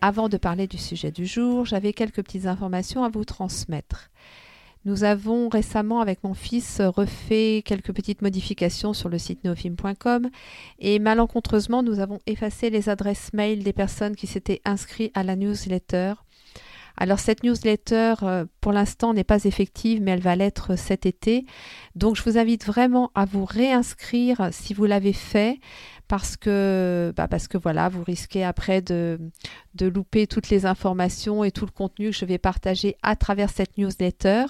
Avant de parler du sujet du jour, j'avais quelques petites informations à vous transmettre. Nous avons récemment, avec mon fils, refait quelques petites modifications sur le site neofilm.com et malencontreusement, nous avons effacé les adresses mail des personnes qui s'étaient inscrites à la newsletter. Alors cette newsletter, euh, pour l'instant, n'est pas effective, mais elle va l'être cet été. Donc je vous invite vraiment à vous réinscrire si vous l'avez fait parce que, bah parce que voilà, vous risquez après de, de louper toutes les informations et tout le contenu que je vais partager à travers cette newsletter.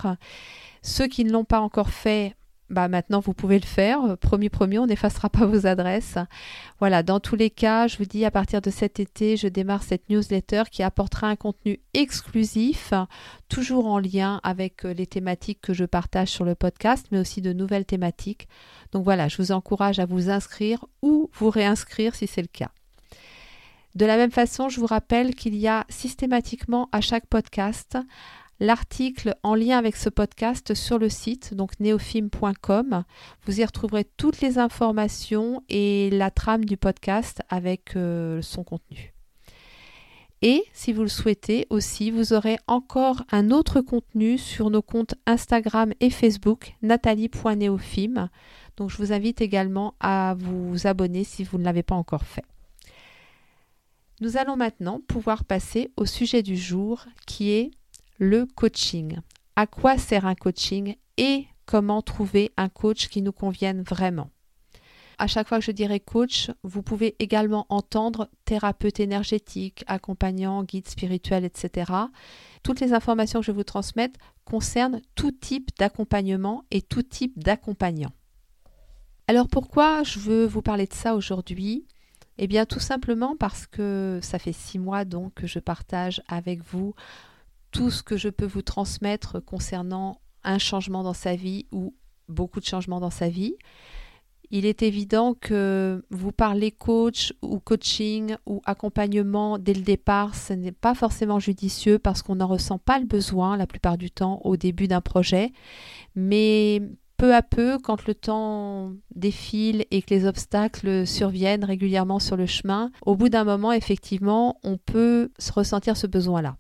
Ceux qui ne l'ont pas encore fait, bah maintenant vous pouvez le faire. Promis, promis, on n'effacera pas vos adresses. Voilà, dans tous les cas, je vous dis à partir de cet été, je démarre cette newsletter qui apportera un contenu exclusif, toujours en lien avec euh, les thématiques que je partage sur le podcast, mais aussi de nouvelles thématiques. Donc voilà, je vous encourage à vous inscrire ou vous réinscrire si c'est le cas. De la même façon, je vous rappelle qu'il y a systématiquement à chaque podcast l'article en lien avec ce podcast sur le site, donc neofilm.com. Vous y retrouverez toutes les informations et la trame du podcast avec euh, son contenu. Et si vous le souhaitez aussi, vous aurez encore un autre contenu sur nos comptes Instagram et Facebook, nathalie.neofilm. Donc je vous invite également à vous abonner si vous ne l'avez pas encore fait. Nous allons maintenant pouvoir passer au sujet du jour qui est le coaching. À quoi sert un coaching et comment trouver un coach qui nous convienne vraiment? À chaque fois que je dirai coach, vous pouvez également entendre thérapeute énergétique, accompagnant, guide spirituel, etc. Toutes les informations que je vous transmette concernent tout type d'accompagnement et tout type d'accompagnant. Alors pourquoi je veux vous parler de ça aujourd'hui? Eh bien tout simplement parce que ça fait six mois donc que je partage avec vous tout ce que je peux vous transmettre concernant un changement dans sa vie ou beaucoup de changements dans sa vie. Il est évident que vous parlez coach ou coaching ou accompagnement dès le départ, ce n'est pas forcément judicieux parce qu'on n'en ressent pas le besoin la plupart du temps au début d'un projet. Mais peu à peu, quand le temps défile et que les obstacles surviennent régulièrement sur le chemin, au bout d'un moment, effectivement, on peut se ressentir ce besoin-là.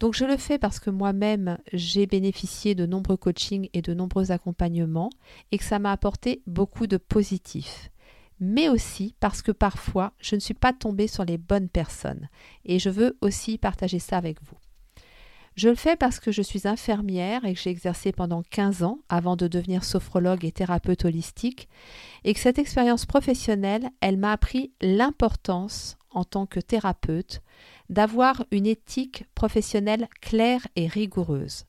Donc je le fais parce que moi-même, j'ai bénéficié de nombreux coachings et de nombreux accompagnements et que ça m'a apporté beaucoup de positifs. Mais aussi parce que parfois, je ne suis pas tombée sur les bonnes personnes et je veux aussi partager ça avec vous. Je le fais parce que je suis infirmière et que j'ai exercé pendant 15 ans avant de devenir sophrologue et thérapeute holistique et que cette expérience professionnelle, elle m'a appris l'importance en tant que thérapeute d'avoir une éthique professionnelle claire et rigoureuse.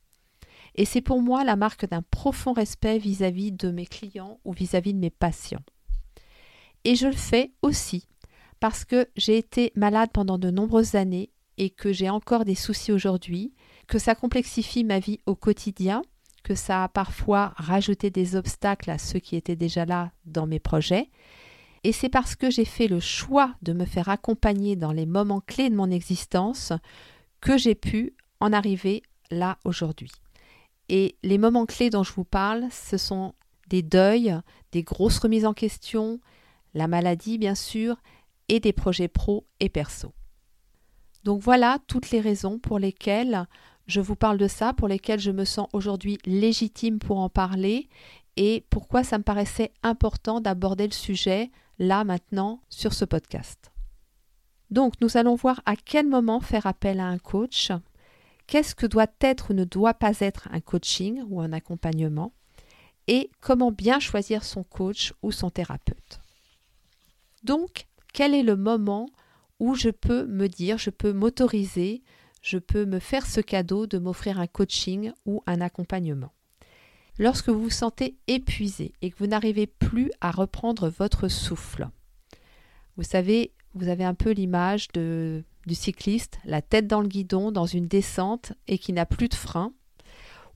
Et c'est pour moi la marque d'un profond respect vis-à-vis de mes clients ou vis-à-vis de mes patients. Et je le fais aussi parce que j'ai été malade pendant de nombreuses années et que j'ai encore des soucis aujourd'hui, que ça complexifie ma vie au quotidien, que ça a parfois rajouté des obstacles à ceux qui étaient déjà là dans mes projets, et c'est parce que j'ai fait le choix de me faire accompagner dans les moments clés de mon existence que j'ai pu en arriver là aujourd'hui. Et les moments clés dont je vous parle, ce sont des deuils, des grosses remises en question, la maladie bien sûr, et des projets pro et perso. Donc voilà toutes les raisons pour lesquelles je vous parle de ça, pour lesquelles je me sens aujourd'hui légitime pour en parler et pourquoi ça me paraissait important d'aborder le sujet là maintenant sur ce podcast. Donc nous allons voir à quel moment faire appel à un coach, qu'est-ce que doit être ou ne doit pas être un coaching ou un accompagnement, et comment bien choisir son coach ou son thérapeute. Donc, quel est le moment où je peux me dire, je peux m'autoriser, je peux me faire ce cadeau de m'offrir un coaching ou un accompagnement? Lorsque vous vous sentez épuisé et que vous n'arrivez plus à reprendre votre souffle. Vous savez, vous avez un peu l'image de du cycliste, la tête dans le guidon, dans une descente et qui n'a plus de frein.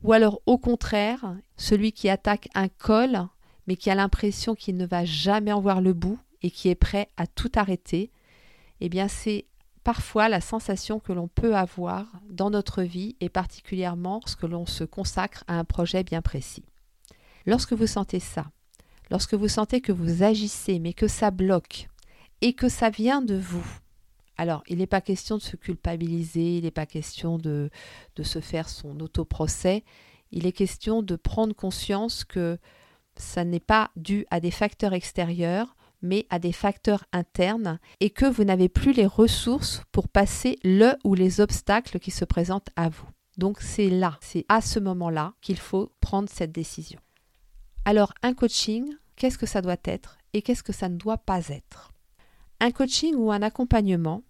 Ou alors au contraire, celui qui attaque un col mais qui a l'impression qu'il ne va jamais en voir le bout et qui est prêt à tout arrêter, eh bien c'est parfois la sensation que l'on peut avoir dans notre vie et particulièrement lorsque l'on se consacre à un projet bien précis. Lorsque vous sentez ça, lorsque vous sentez que vous agissez mais que ça bloque et que ça vient de vous, alors il n'est pas question de se culpabiliser, il n'est pas question de, se faire son autoprocès, il est question de prendre conscience que ça n'est pas dû à des facteurs extérieurs, mais à des facteurs internes, et que vous n'avez plus les ressources pour passer le ou les obstacles qui se présentent à vous. Donc c'est là, c'est à ce moment-là qu'il faut prendre cette décision. Alors un coaching, qu'est-ce que ça doit être et qu'est-ce que ça ne doit pas être? Un coaching ou un accompagnement,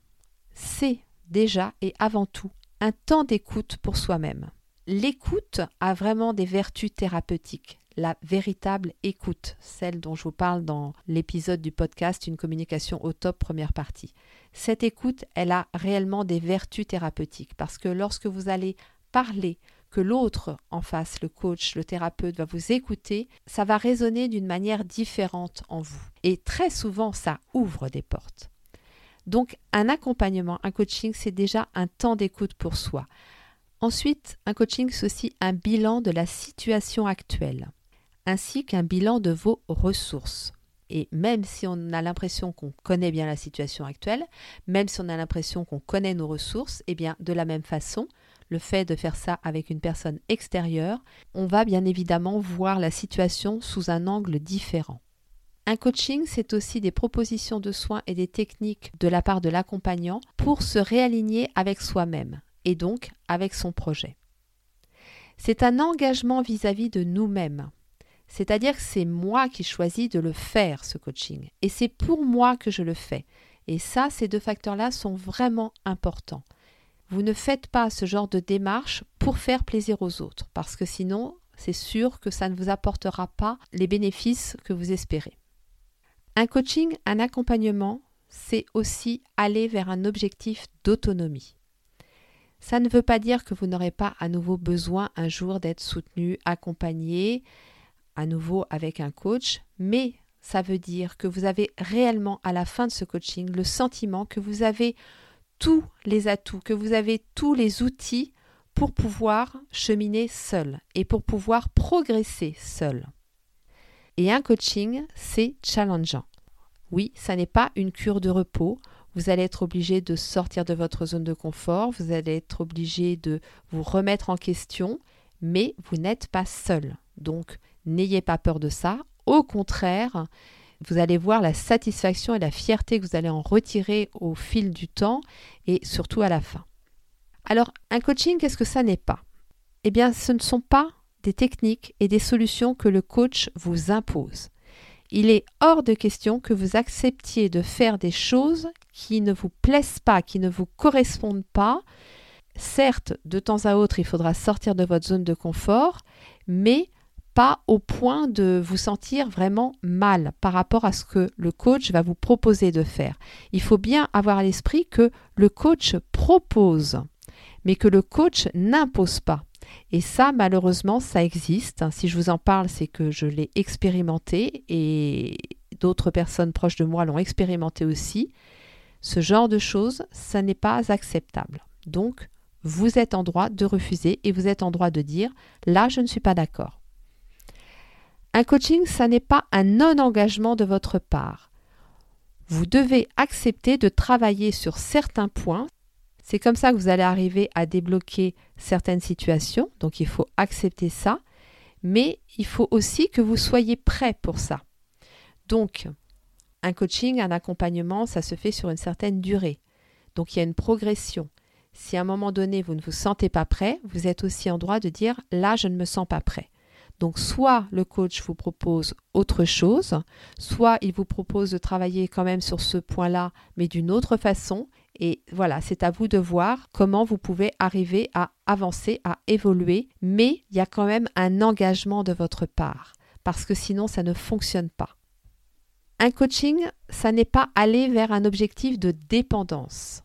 c'est déjà et avant tout un temps d'écoute pour soi-même. L'écoute a vraiment des vertus thérapeutiques la véritable écoute, celle dont je vous parle dans l'épisode du podcast Une communication au top première partie. Cette écoute, elle a réellement des vertus thérapeutiques parce que lorsque vous allez parler, que l'autre en face, le coach, le thérapeute va vous écouter, ça va résonner d'une manière différente en vous. Et très souvent, ça ouvre des portes. Donc un accompagnement, un coaching, c'est déjà un temps d'écoute pour soi. Ensuite, un coaching, c'est aussi un bilan de la situation actuelle ainsi qu'un bilan de vos ressources. Et même si on a l'impression qu'on connaît bien la situation actuelle, même si on a l'impression qu'on connaît nos ressources, eh bien de la même façon, le fait de faire ça avec une personne extérieure, on va bien évidemment voir la situation sous un angle différent. Un coaching, c'est aussi des propositions de soins et des techniques de la part de l'accompagnant pour se réaligner avec soi-même et donc avec son projet. C'est un engagement vis-à-vis -vis de nous-mêmes c'est-à-dire que c'est moi qui choisis de le faire, ce coaching. Et c'est pour moi que je le fais. Et ça, ces deux facteurs-là sont vraiment importants. Vous ne faites pas ce genre de démarche pour faire plaisir aux autres, parce que sinon, c'est sûr que ça ne vous apportera pas les bénéfices que vous espérez. Un coaching, un accompagnement, c'est aussi aller vers un objectif d'autonomie. Ça ne veut pas dire que vous n'aurez pas à nouveau besoin un jour d'être soutenu, accompagné, à nouveau avec un coach, mais ça veut dire que vous avez réellement à la fin de ce coaching le sentiment que vous avez tous les atouts, que vous avez tous les outils pour pouvoir cheminer seul et pour pouvoir progresser seul. Et un coaching, c'est challengeant. Oui, ça n'est pas une cure de repos. Vous allez être obligé de sortir de votre zone de confort, vous allez être obligé de vous remettre en question, mais vous n'êtes pas seul. Donc, N'ayez pas peur de ça. Au contraire, vous allez voir la satisfaction et la fierté que vous allez en retirer au fil du temps et surtout à la fin. Alors, un coaching, qu'est-ce que ça n'est pas? Eh bien, ce ne sont pas des techniques et des solutions que le coach vous impose. Il est hors de question que vous acceptiez de faire des choses qui ne vous plaisent pas, qui ne vous correspondent pas. Certes, de temps à autre, il faudra sortir de votre zone de confort, mais pas au point de vous sentir vraiment mal par rapport à ce que le coach va vous proposer de faire. Il faut bien avoir à l'esprit que le coach propose, mais que le coach n'impose pas. Et ça, malheureusement, ça existe. Si je vous en parle, c'est que je l'ai expérimenté et d'autres personnes proches de moi l'ont expérimenté aussi. Ce genre de choses, ça n'est pas acceptable. Donc, vous êtes en droit de refuser et vous êtes en droit de dire là, je ne suis pas d'accord. Un coaching, ça n'est pas un non-engagement de votre part. Vous devez accepter de travailler sur certains points. C'est comme ça que vous allez arriver à débloquer certaines situations, donc il faut accepter ça, mais il faut aussi que vous soyez prêt pour ça. Donc, un coaching, un accompagnement, ça se fait sur une certaine durée. Donc il y a une progression. Si à un moment donné vous ne vous sentez pas prêt, vous êtes aussi en droit de dire là je ne me sens pas prêt. Donc soit le coach vous propose autre chose, soit il vous propose de travailler quand même sur ce point-là, mais d'une autre façon. Et voilà, c'est à vous de voir comment vous pouvez arriver à avancer, à évoluer, mais il y a quand même un engagement de votre part, parce que sinon ça ne fonctionne pas. Un coaching, ça n'est pas aller vers un objectif de dépendance.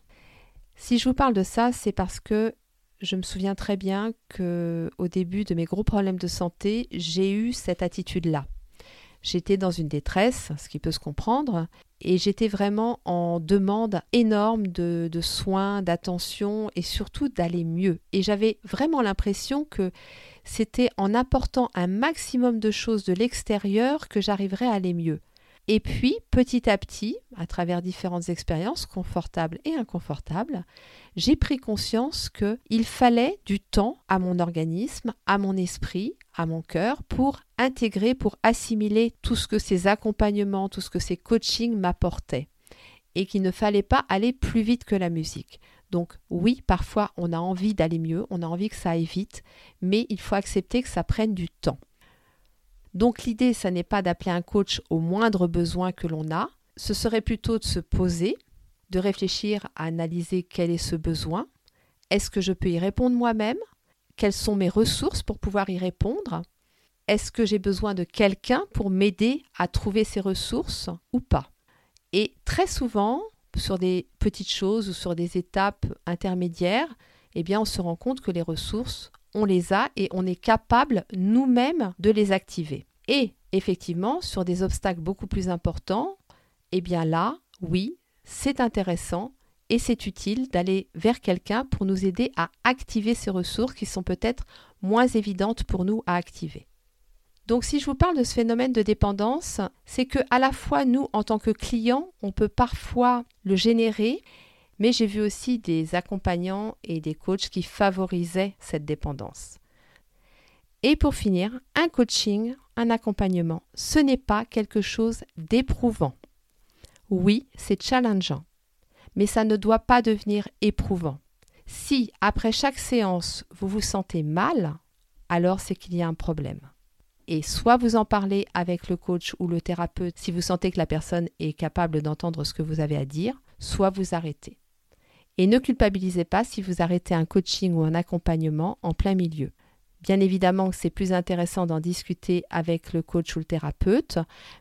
Si je vous parle de ça, c'est parce que je me souviens très bien que au début de mes gros problèmes de santé, j'ai eu cette attitude-là. J'étais dans une détresse, ce qui peut se comprendre, et j'étais vraiment en demande énorme de, de soins, d'attention et surtout d'aller mieux. Et j'avais vraiment l'impression que c'était en apportant un maximum de choses de l'extérieur que j'arriverais à aller mieux. Et puis, petit à petit, à travers différentes expériences, confortables et inconfortables, j'ai pris conscience qu'il fallait du temps à mon organisme, à mon esprit, à mon cœur, pour intégrer, pour assimiler tout ce que ces accompagnements, tout ce que ces coachings m'apportaient. Et qu'il ne fallait pas aller plus vite que la musique. Donc oui, parfois on a envie d'aller mieux, on a envie que ça aille vite, mais il faut accepter que ça prenne du temps. Donc l'idée, ça n'est pas d'appeler un coach au moindre besoin que l'on a, ce serait plutôt de se poser, de réfléchir à analyser quel est ce besoin, est-ce que je peux y répondre moi-même, quelles sont mes ressources pour pouvoir y répondre, est-ce que j'ai besoin de quelqu'un pour m'aider à trouver ces ressources ou pas? Et très souvent, sur des petites choses ou sur des étapes intermédiaires, eh bien on se rend compte que les ressources, on les a et on est capable nous-mêmes de les activer. Et effectivement, sur des obstacles beaucoup plus importants, eh bien là, oui, c'est intéressant et c'est utile d'aller vers quelqu'un pour nous aider à activer ces ressources qui sont peut-être moins évidentes pour nous à activer. Donc si je vous parle de ce phénomène de dépendance, c'est que à la fois nous en tant que clients, on peut parfois le générer mais j'ai vu aussi des accompagnants et des coachs qui favorisaient cette dépendance. Et pour finir, un coaching, un accompagnement, ce n'est pas quelque chose d'éprouvant. Oui, c'est challengeant, mais ça ne doit pas devenir éprouvant. Si, après chaque séance, vous vous sentez mal, alors c'est qu'il y a un problème. Et soit vous en parlez avec le coach ou le thérapeute si vous sentez que la personne est capable d'entendre ce que vous avez à dire, soit vous arrêtez. Et ne culpabilisez pas si vous arrêtez un coaching ou un accompagnement en plein milieu. Bien évidemment c'est plus intéressant d'en discuter avec le coach ou le thérapeute,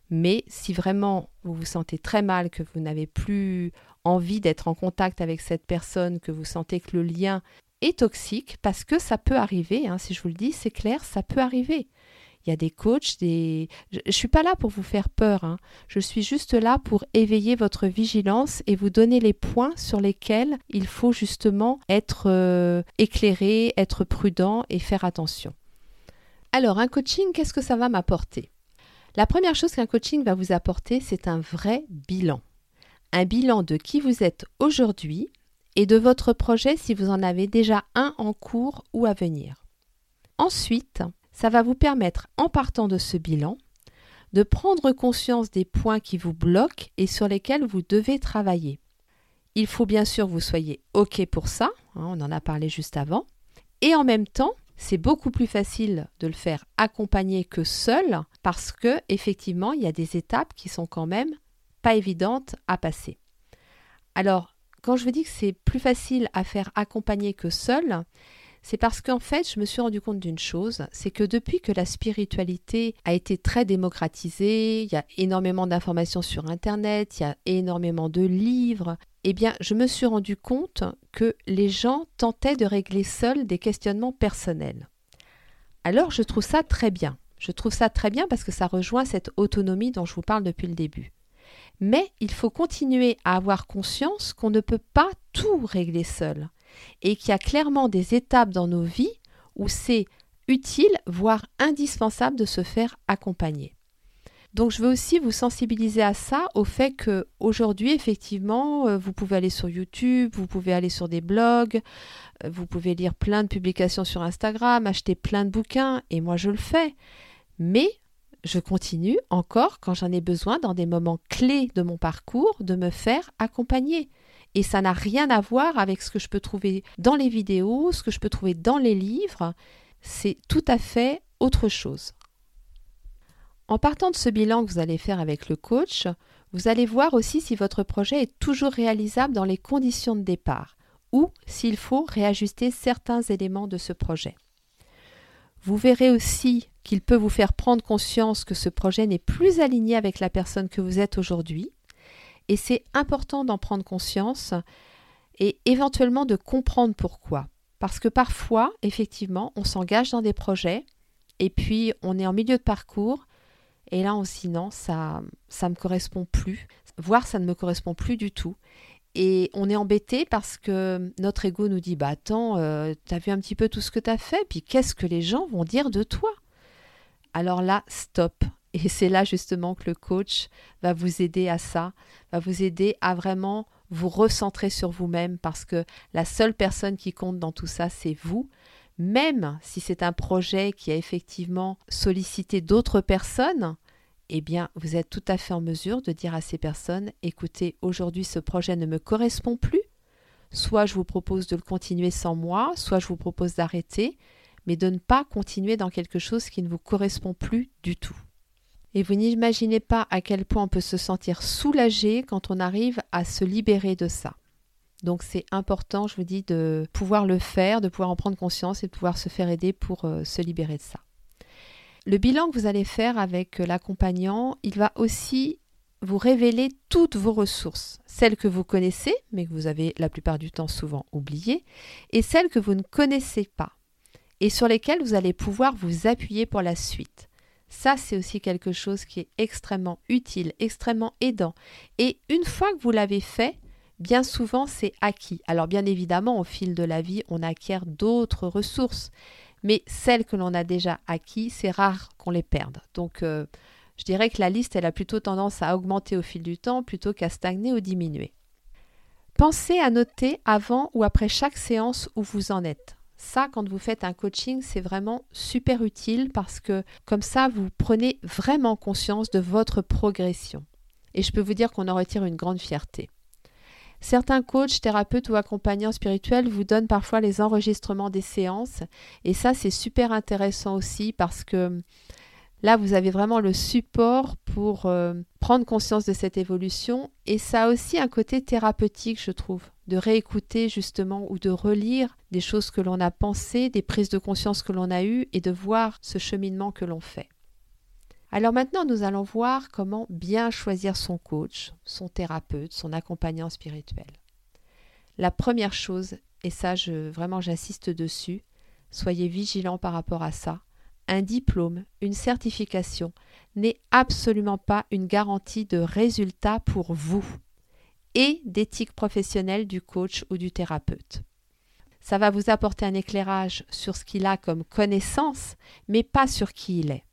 mais si vraiment vous vous sentez très mal, que vous n'avez plus envie d'être en contact avec cette personne, que vous sentez que le lien est toxique, parce que ça peut arriver, hein, si je vous le dis, c'est clair, ça peut arriver il y a des coachs, des... Je ne suis pas là pour vous faire peur, hein. je suis juste là pour éveiller votre vigilance et vous donner les points sur lesquels il faut justement être euh, éclairé, être prudent et faire attention. Alors, un coaching, qu'est-ce que ça va m'apporter? La première chose qu'un coaching va vous apporter, c'est un vrai bilan. Un bilan de qui vous êtes aujourd'hui et de votre projet si vous en avez déjà un en cours ou à venir. Ensuite, ça va vous permettre, en partant de ce bilan, de prendre conscience des points qui vous bloquent et sur lesquels vous devez travailler. Il faut bien sûr que vous soyez OK pour ça, hein, on en a parlé juste avant, et en même temps, c'est beaucoup plus facile de le faire accompagner que seul parce que effectivement, il y a des étapes qui sont quand même pas évidentes à passer. Alors, quand je vous dis que c'est plus facile à faire accompagner que seul, c'est parce qu'en fait, je me suis rendu compte d'une chose, c'est que depuis que la spiritualité a été très démocratisée, il y a énormément d'informations sur Internet, il y a énormément de livres, eh bien, je me suis rendu compte que les gens tentaient de régler seuls des questionnements personnels. Alors, je trouve ça très bien. Je trouve ça très bien parce que ça rejoint cette autonomie dont je vous parle depuis le début. Mais il faut continuer à avoir conscience qu'on ne peut pas tout régler seul et qu'il y a clairement des étapes dans nos vies où c'est utile, voire indispensable de se faire accompagner. Donc je veux aussi vous sensibiliser à ça, au fait que aujourd'hui effectivement, euh, vous pouvez aller sur YouTube, vous pouvez aller sur des blogs, euh, vous pouvez lire plein de publications sur Instagram, acheter plein de bouquins, et moi je le fais. Mais je continue encore, quand j'en ai besoin, dans des moments clés de mon parcours, de me faire accompagner. Et ça n'a rien à voir avec ce que je peux trouver dans les vidéos, ce que je peux trouver dans les livres. C'est tout à fait autre chose. En partant de ce bilan que vous allez faire avec le coach, vous allez voir aussi si votre projet est toujours réalisable dans les conditions de départ ou s'il faut réajuster certains éléments de ce projet. Vous verrez aussi qu'il peut vous faire prendre conscience que ce projet n'est plus aligné avec la personne que vous êtes aujourd'hui et c'est important d'en prendre conscience et éventuellement de comprendre pourquoi. Parce que parfois, effectivement, on s'engage dans des projets et puis on est en milieu de parcours et là on se non, ça ça me correspond plus, voire ça ne me correspond plus du tout. Et on est embêté parce que notre ego nous dit bah attends, euh, t'as vu un petit peu tout ce que t'as fait, puis qu'est-ce que les gens vont dire de toi? Alors là, stop. Et c'est là justement que le coach va vous aider à ça, va vous aider à vraiment vous recentrer sur vous-même parce que la seule personne qui compte dans tout ça, c'est vous. Même si c'est un projet qui a effectivement sollicité d'autres personnes, eh bien, vous êtes tout à fait en mesure de dire à ces personnes, écoutez, aujourd'hui ce projet ne me correspond plus, soit je vous propose de le continuer sans moi, soit je vous propose d'arrêter, mais de ne pas continuer dans quelque chose qui ne vous correspond plus du tout. Et vous n'imaginez pas à quel point on peut se sentir soulagé quand on arrive à se libérer de ça. Donc c'est important, je vous dis, de pouvoir le faire, de pouvoir en prendre conscience et de pouvoir se faire aider pour euh, se libérer de ça. Le bilan que vous allez faire avec euh, l'accompagnant, il va aussi vous révéler toutes vos ressources, celles que vous connaissez, mais que vous avez la plupart du temps souvent oubliées, et celles que vous ne connaissez pas, et sur lesquelles vous allez pouvoir vous appuyer pour la suite. Ça, c'est aussi quelque chose qui est extrêmement utile, extrêmement aidant. Et une fois que vous l'avez fait, bien souvent, c'est acquis. Alors bien évidemment, au fil de la vie, on acquiert d'autres ressources. Mais celles que l'on a déjà acquis, c'est rare qu'on les perde. Donc, euh, je dirais que la liste, elle a plutôt tendance à augmenter au fil du temps plutôt qu'à stagner ou diminuer. Pensez à noter avant ou après chaque séance où vous en êtes. Ça, quand vous faites un coaching, c'est vraiment super utile parce que comme ça, vous prenez vraiment conscience de votre progression. Et je peux vous dire qu'on en retire une grande fierté. Certains coachs, thérapeutes ou accompagnants spirituels vous donnent parfois les enregistrements des séances. Et ça, c'est super intéressant aussi parce que Là, vous avez vraiment le support pour euh, prendre conscience de cette évolution et ça a aussi un côté thérapeutique, je trouve, de réécouter justement ou de relire des choses que l'on a pensées, des prises de conscience que l'on a eues et de voir ce cheminement que l'on fait. Alors maintenant, nous allons voir comment bien choisir son coach, son thérapeute, son accompagnant spirituel. La première chose, et ça vraiment j'insiste dessus, soyez vigilants par rapport à ça, un diplôme, une certification n'est absolument pas une garantie de résultat pour vous et d'éthique professionnelle du coach ou du thérapeute. Ça va vous apporter un éclairage sur ce qu'il a comme connaissance, mais pas sur qui il est.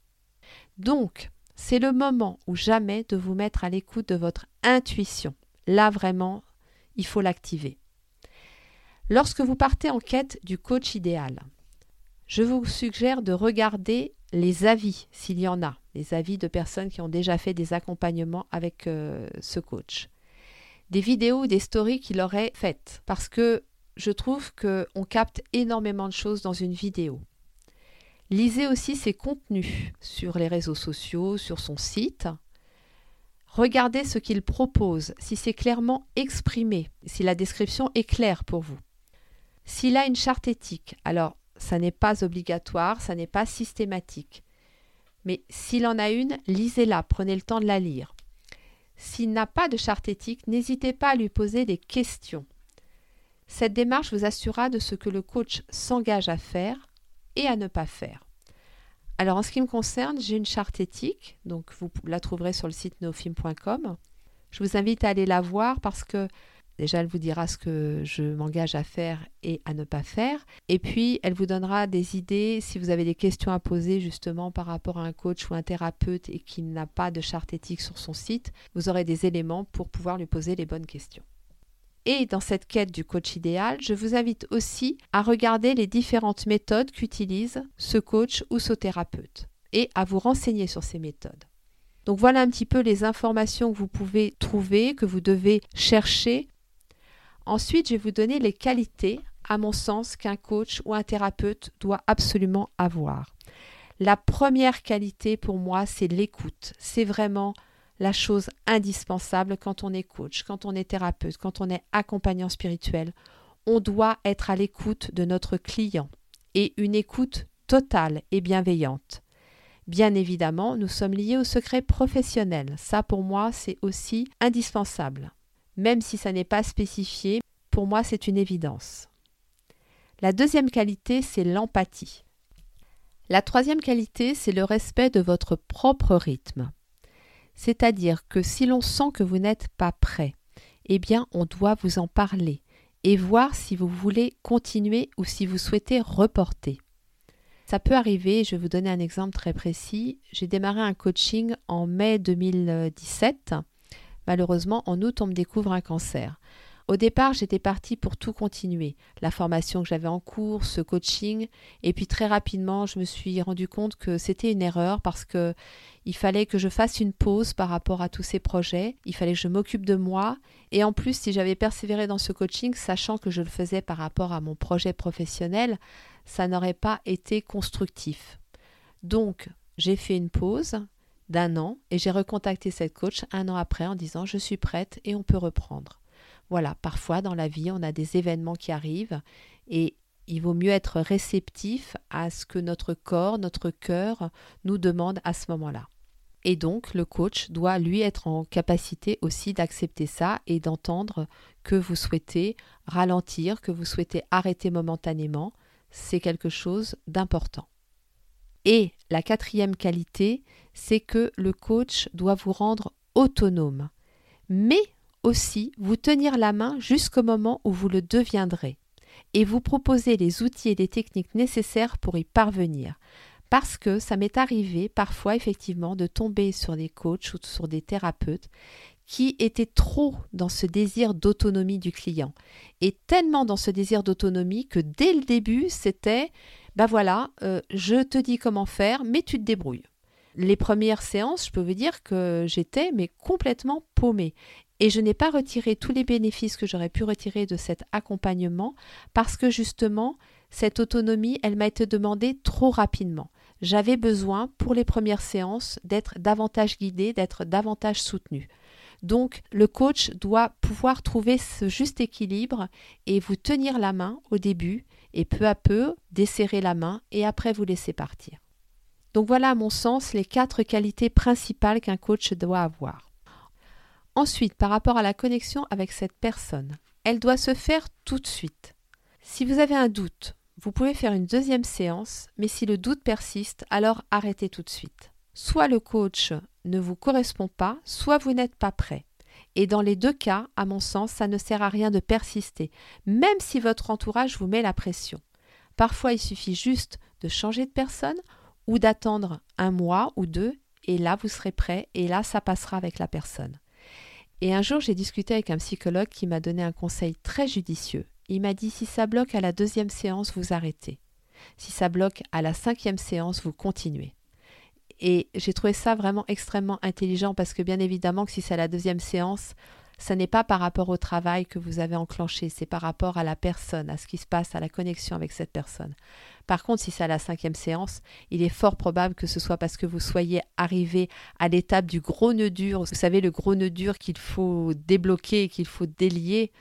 Donc, c'est le moment ou jamais de vous mettre à l'écoute de votre intuition. Là, vraiment, il faut l'activer. Lorsque vous partez en quête du coach idéal, je vous suggère de regarder les avis, s'il y en a, les avis de personnes qui ont déjà fait des accompagnements avec euh, ce coach. Des vidéos des stories qu'il aurait faites, parce que je trouve qu'on capte énormément de choses dans une vidéo. Lisez aussi ses contenus sur les réseaux sociaux, sur son site. Regardez ce qu'il propose, si c'est clairement exprimé, si la description est claire pour vous. S'il a une charte éthique, alors ça n'est pas obligatoire, ça n'est pas systématique. Mais s'il en a une, lisez-la, prenez le temps de la lire. S'il n'a pas de charte éthique, n'hésitez pas à lui poser des questions. Cette démarche vous assurera de ce que le coach s'engage à faire et à ne pas faire. Alors en ce qui me concerne, j'ai une charte éthique, donc vous la trouverez sur le site neofilm.com. Je vous invite à aller la voir parce que Déjà, elle vous dira ce que je m'engage à faire et à ne pas faire. Et puis, elle vous donnera des idées si vous avez des questions à poser justement par rapport à un coach ou un thérapeute et qui n'a pas de charte éthique sur son site. Vous aurez des éléments pour pouvoir lui poser les bonnes questions. Et dans cette quête du coach idéal, je vous invite aussi à regarder les différentes méthodes qu'utilise ce coach ou ce thérapeute et à vous renseigner sur ces méthodes. Donc voilà un petit peu les informations que vous pouvez trouver, que vous devez chercher Ensuite, je vais vous donner les qualités, à mon sens, qu'un coach ou un thérapeute doit absolument avoir. La première qualité pour moi, c'est l'écoute. C'est vraiment la chose indispensable quand on est coach, quand on est thérapeute, quand on est accompagnant spirituel. On doit être à l'écoute de notre client et une écoute totale et bienveillante. Bien évidemment, nous sommes liés au secret professionnel. Ça, pour moi, c'est aussi indispensable même si ça n'est pas spécifié. pour moi, c'est une évidence. La deuxième qualité, c'est l'empathie. La troisième qualité, c'est le respect de votre propre rythme. C'est-à-dire que si l'on sent que vous n'êtes pas prêt, eh bien on doit vous en parler et voir si vous voulez continuer ou si vous souhaitez reporter. Ça peut arriver, je vais vous donner un exemple très précis. J'ai démarré un coaching en mai 2017. Malheureusement, en août, on me découvre un cancer. Au départ, j'étais partie pour tout continuer, la formation que j'avais en cours, ce coaching, et puis très rapidement, je me suis rendu compte que c'était une erreur parce que il fallait que je fasse une pause par rapport à tous ces projets, il fallait que je m'occupe de moi, et en plus, si j'avais persévéré dans ce coaching, sachant que je le faisais par rapport à mon projet professionnel, ça n'aurait pas été constructif. Donc, j'ai fait une pause d'un an et j'ai recontacté cette coach un an après en disant je suis prête et on peut reprendre. Voilà, parfois dans la vie, on a des événements qui arrivent et il vaut mieux être réceptif à ce que notre corps, notre cœur nous demande à ce moment-là. Et donc, le coach doit, lui, être en capacité aussi d'accepter ça et d'entendre que vous souhaitez ralentir, que vous souhaitez arrêter momentanément. C'est quelque chose d'important. Et la quatrième qualité, c'est que le coach doit vous rendre autonome. Mais aussi vous tenir la main jusqu'au moment où vous le deviendrez et vous proposer les outils et les techniques nécessaires pour y parvenir. Parce que ça m'est arrivé parfois effectivement de tomber sur des coachs ou sur des thérapeutes qui étaient trop dans ce désir d'autonomie du client et tellement dans ce désir d'autonomie que dès le début c'était ben voilà, euh, je te dis comment faire, mais tu te débrouilles. Les premières séances, je peux vous dire que j'étais mais complètement paumée et je n'ai pas retiré tous les bénéfices que j'aurais pu retirer de cet accompagnement parce que justement, cette autonomie, elle m'a été demandée trop rapidement. J'avais besoin, pour les premières séances, d'être davantage guidée, d'être davantage soutenue. Donc, le coach doit pouvoir trouver ce juste équilibre et vous tenir la main au début et peu à peu desserrer la main et après vous laisser partir. Donc voilà, à mon sens, les quatre qualités principales qu'un coach doit avoir. Ensuite, par rapport à la connexion avec cette personne, elle doit se faire tout de suite. Si vous avez un doute, vous pouvez faire une deuxième séance, mais si le doute persiste, alors arrêtez tout de suite. Soit le coach ne vous correspond pas, soit vous n'êtes pas prêt. Et dans les deux cas, à mon sens, ça ne sert à rien de persister, même si votre entourage vous met la pression. Parfois, il suffit juste de changer de personne ou d'attendre un mois ou deux, et là, vous serez prêt, et là, ça passera avec la personne. Et un jour, j'ai discuté avec un psychologue qui m'a donné un conseil très judicieux. Il m'a dit si ça bloque à la deuxième séance, vous arrêtez. Si ça bloque à la cinquième séance, vous continuez. Et j'ai trouvé ça vraiment extrêmement intelligent parce que bien évidemment que si c'est la deuxième séance, ce n'est pas par rapport au travail que vous avez enclenché, c'est par rapport à la personne, à ce qui se passe, à la connexion avec cette personne. Par contre, si c'est la cinquième séance, il est fort probable que ce soit parce que vous soyez arrivé à l'étape du gros nœud dur. Vous savez, le gros nœud dur qu'il faut débloquer, qu'il faut délier.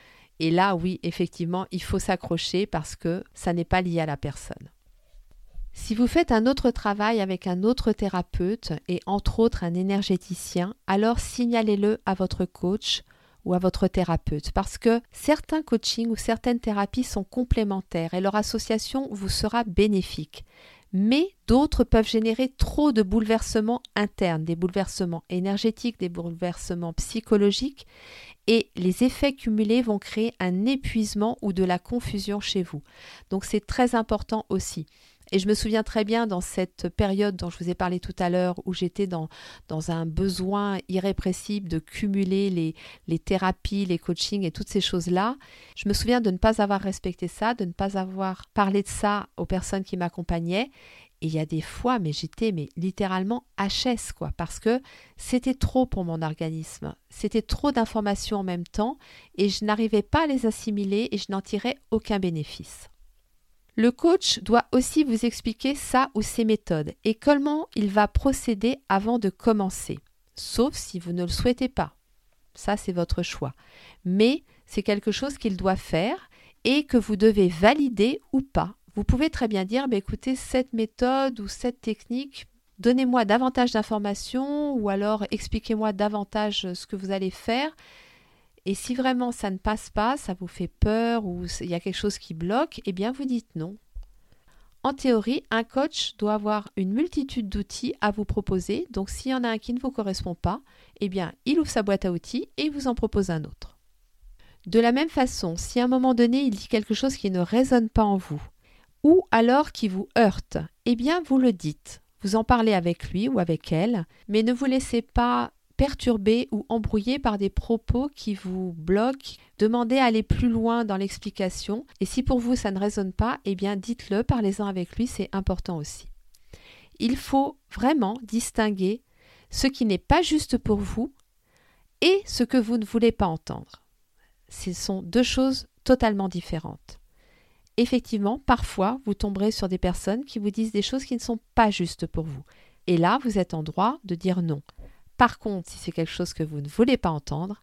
Et là, oui, effectivement, il faut s'accrocher parce que ça n'est pas lié à la personne. Si vous faites un autre travail avec un autre thérapeute et entre autres un énergéticien, alors signalez-le à votre coach ou à votre thérapeute parce que certains coachings ou certaines thérapies sont complémentaires et leur association vous sera bénéfique. Mais d'autres peuvent générer trop de bouleversements internes, des bouleversements énergétiques, des bouleversements psychologiques, et les effets cumulés vont créer un épuisement ou de la confusion chez vous. Donc c'est très important aussi. Et je me souviens très bien dans cette période dont je vous ai parlé tout à l'heure, où j'étais dans, dans un besoin irrépressible de cumuler les, les thérapies, les coachings et toutes ces choses-là. Je me souviens de ne pas avoir respecté ça, de ne pas avoir parlé de ça aux personnes qui m'accompagnaient. Et il y a des fois, mais j'étais mais littéralement HS, quoi, parce que c'était trop pour mon organisme. C'était trop d'informations en même temps et je n'arrivais pas à les assimiler et je n'en tirais aucun bénéfice. Le coach doit aussi vous expliquer ça ou ses méthodes et comment il va procéder avant de commencer, sauf si vous ne le souhaitez pas. Ça, c'est votre choix. Mais c'est quelque chose qu'il doit faire et que vous devez valider ou pas. Vous pouvez très bien dire, bah, écoutez, cette méthode ou cette technique, donnez-moi davantage d'informations ou alors expliquez-moi davantage ce que vous allez faire. Et si vraiment ça ne passe pas, ça vous fait peur ou il y a quelque chose qui bloque, eh bien vous dites non. En théorie, un coach doit avoir une multitude d'outils à vous proposer. Donc s'il y en a un qui ne vous correspond pas, eh bien il ouvre sa boîte à outils et vous en propose un autre. De la même façon, si à un moment donné il dit quelque chose qui ne résonne pas en vous, ou alors qui vous heurte, eh bien vous le dites. Vous en parlez avec lui ou avec elle, mais ne vous laissez pas perturbé ou embrouillé par des propos qui vous bloquent, demandez à aller plus loin dans l'explication et si pour vous ça ne résonne pas, eh bien dites-le, parlez-en avec lui, c'est important aussi. Il faut vraiment distinguer ce qui n'est pas juste pour vous et ce que vous ne voulez pas entendre. Ce sont deux choses totalement différentes. Effectivement, parfois, vous tomberez sur des personnes qui vous disent des choses qui ne sont pas justes pour vous. Et là, vous êtes en droit de dire non. Par contre, si c'est quelque chose que vous ne voulez pas entendre,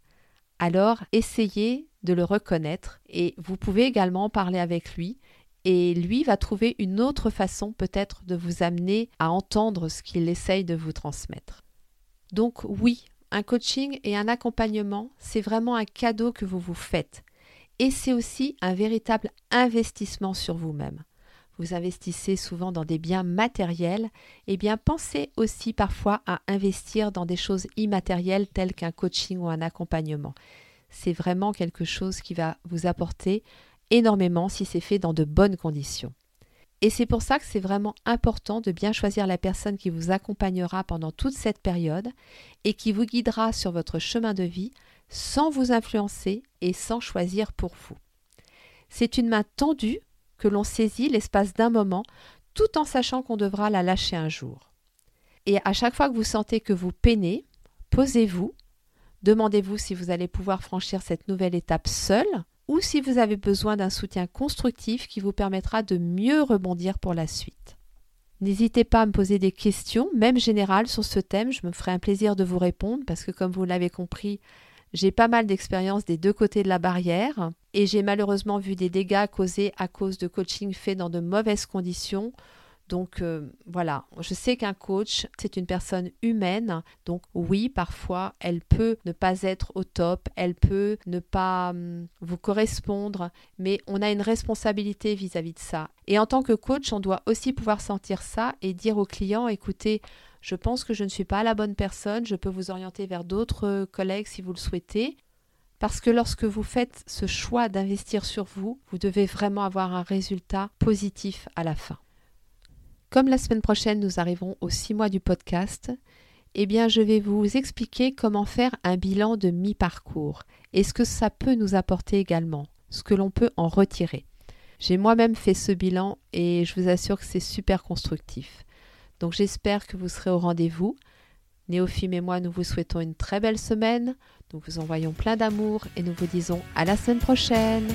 alors essayez de le reconnaître et vous pouvez également parler avec lui et lui va trouver une autre façon peut-être de vous amener à entendre ce qu'il essaye de vous transmettre. Donc oui, un coaching et un accompagnement, c'est vraiment un cadeau que vous vous faites et c'est aussi un véritable investissement sur vous-même investissez souvent dans des biens matériels, eh bien pensez aussi parfois à investir dans des choses immatérielles telles qu'un coaching ou un accompagnement. C'est vraiment quelque chose qui va vous apporter énormément si c'est fait dans de bonnes conditions. Et c'est pour ça que c'est vraiment important de bien choisir la personne qui vous accompagnera pendant toute cette période et qui vous guidera sur votre chemin de vie sans vous influencer et sans choisir pour vous. C'est une main tendue que l'on saisit l'espace d'un moment, tout en sachant qu'on devra la lâcher un jour. Et à chaque fois que vous sentez que vous peinez, posez-vous, demandez-vous si vous allez pouvoir franchir cette nouvelle étape seul ou si vous avez besoin d'un soutien constructif qui vous permettra de mieux rebondir pour la suite. N'hésitez pas à me poser des questions, même générales, sur ce thème. Je me ferai un plaisir de vous répondre parce que, comme vous l'avez compris, j'ai pas mal d'expérience des deux côtés de la barrière et j'ai malheureusement vu des dégâts causés à cause de coaching fait dans de mauvaises conditions. Donc euh, voilà, je sais qu'un coach, c'est une personne humaine. Donc oui, parfois, elle peut ne pas être au top, elle peut ne pas hum, vous correspondre, mais on a une responsabilité vis-à-vis -vis de ça. Et en tant que coach, on doit aussi pouvoir sentir ça et dire au client, écoutez, je pense que je ne suis pas la bonne personne, je peux vous orienter vers d'autres collègues si vous le souhaitez. Parce que lorsque vous faites ce choix d'investir sur vous, vous devez vraiment avoir un résultat positif à la fin. Comme la semaine prochaine, nous arriverons aux six mois du podcast, eh bien, je vais vous expliquer comment faire un bilan de mi-parcours et ce que ça peut nous apporter également, ce que l'on peut en retirer. J'ai moi-même fait ce bilan et je vous assure que c'est super constructif. Donc j'espère que vous serez au rendez-vous. Néophime et moi, nous vous souhaitons une très belle semaine. Nous vous envoyons plein d'amour et nous vous disons à la semaine prochaine.